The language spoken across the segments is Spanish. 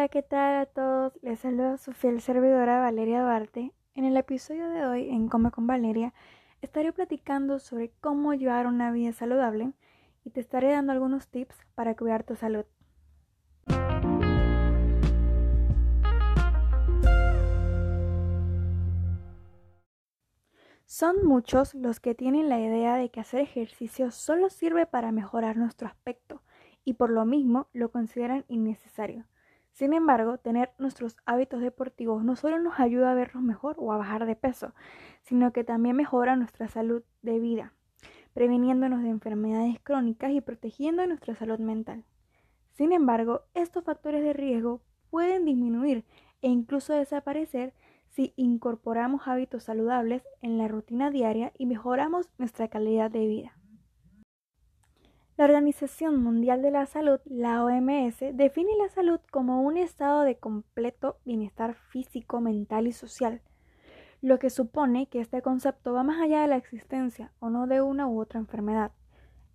Hola, ¿qué tal a todos? Les saluda su fiel servidora Valeria Duarte. En el episodio de hoy, en Come con Valeria, estaré platicando sobre cómo llevar una vida saludable y te estaré dando algunos tips para cuidar tu salud. Son muchos los que tienen la idea de que hacer ejercicio solo sirve para mejorar nuestro aspecto y por lo mismo lo consideran innecesario. Sin embargo, tener nuestros hábitos deportivos no solo nos ayuda a vernos mejor o a bajar de peso, sino que también mejora nuestra salud de vida, previniéndonos de enfermedades crónicas y protegiendo nuestra salud mental. Sin embargo, estos factores de riesgo pueden disminuir e incluso desaparecer si incorporamos hábitos saludables en la rutina diaria y mejoramos nuestra calidad de vida. La Organización Mundial de la Salud, la OMS, define la salud como un estado de completo bienestar físico, mental y social, lo que supone que este concepto va más allá de la existencia o no de una u otra enfermedad.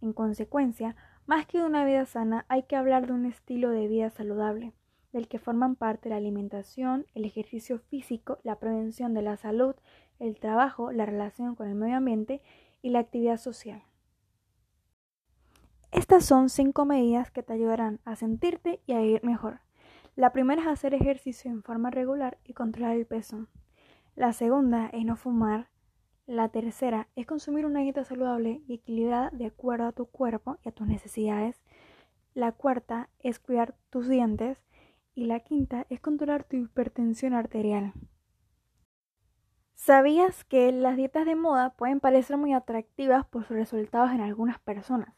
En consecuencia, más que de una vida sana, hay que hablar de un estilo de vida saludable, del que forman parte la alimentación, el ejercicio físico, la prevención de la salud, el trabajo, la relación con el medio ambiente y la actividad social. Estas son cinco medidas que te ayudarán a sentirte y a vivir mejor. La primera es hacer ejercicio en forma regular y controlar el peso. La segunda es no fumar. La tercera es consumir una dieta saludable y equilibrada de acuerdo a tu cuerpo y a tus necesidades. La cuarta es cuidar tus dientes. Y la quinta es controlar tu hipertensión arterial. ¿Sabías que las dietas de moda pueden parecer muy atractivas por sus resultados en algunas personas?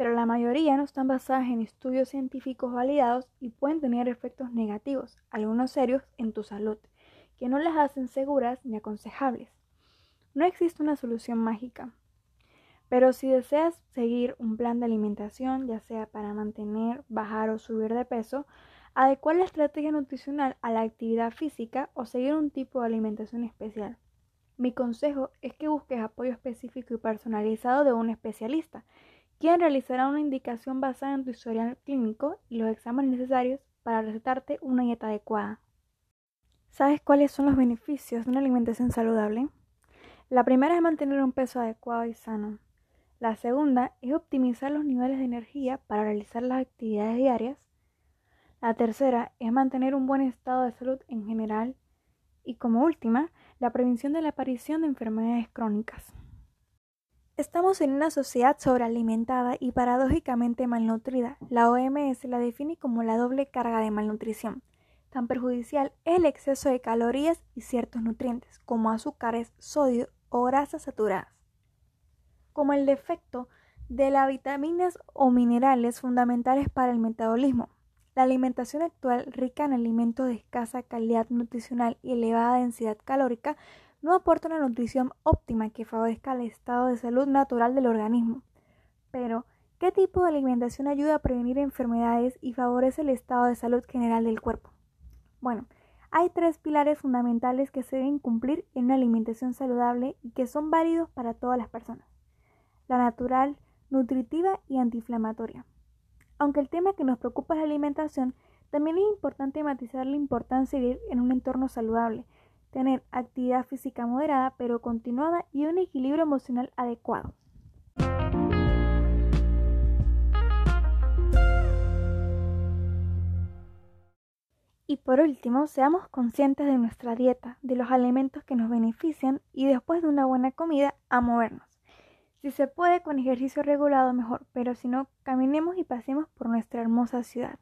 Pero la mayoría no están basadas en estudios científicos validados y pueden tener efectos negativos, algunos serios, en tu salud, que no las hacen seguras ni aconsejables. No existe una solución mágica, pero si deseas seguir un plan de alimentación, ya sea para mantener, bajar o subir de peso, adecuar la estrategia nutricional a la actividad física o seguir un tipo de alimentación especial. Mi consejo es que busques apoyo específico y personalizado de un especialista quien realizará una indicación basada en tu historial clínico y los exámenes necesarios para recetarte una dieta adecuada. ¿Sabes cuáles son los beneficios de una alimentación saludable? La primera es mantener un peso adecuado y sano. La segunda es optimizar los niveles de energía para realizar las actividades diarias. La tercera es mantener un buen estado de salud en general. Y como última, la prevención de la aparición de enfermedades crónicas. Estamos en una sociedad sobrealimentada y paradójicamente malnutrida. La OMS la define como la doble carga de malnutrición. Tan perjudicial es el exceso de calorías y ciertos nutrientes, como azúcares, sodio o grasas saturadas, como el defecto de las vitaminas o minerales fundamentales para el metabolismo. La alimentación actual, rica en alimentos de escasa calidad nutricional y elevada densidad calórica, no aporta una nutrición óptima que favorezca el estado de salud natural del organismo. Pero, ¿qué tipo de alimentación ayuda a prevenir enfermedades y favorece el estado de salud general del cuerpo? Bueno, hay tres pilares fundamentales que se deben cumplir en una alimentación saludable y que son válidos para todas las personas. La natural, nutritiva y antiinflamatoria. Aunque el tema que nos preocupa es la alimentación, también es importante matizar la importancia de vivir en un entorno saludable, tener actividad física moderada pero continuada y un equilibrio emocional adecuado. Y por último, seamos conscientes de nuestra dieta, de los alimentos que nos benefician y después de una buena comida a movernos. Si se puede con ejercicio regulado mejor, pero si no, caminemos y pasemos por nuestra hermosa ciudad.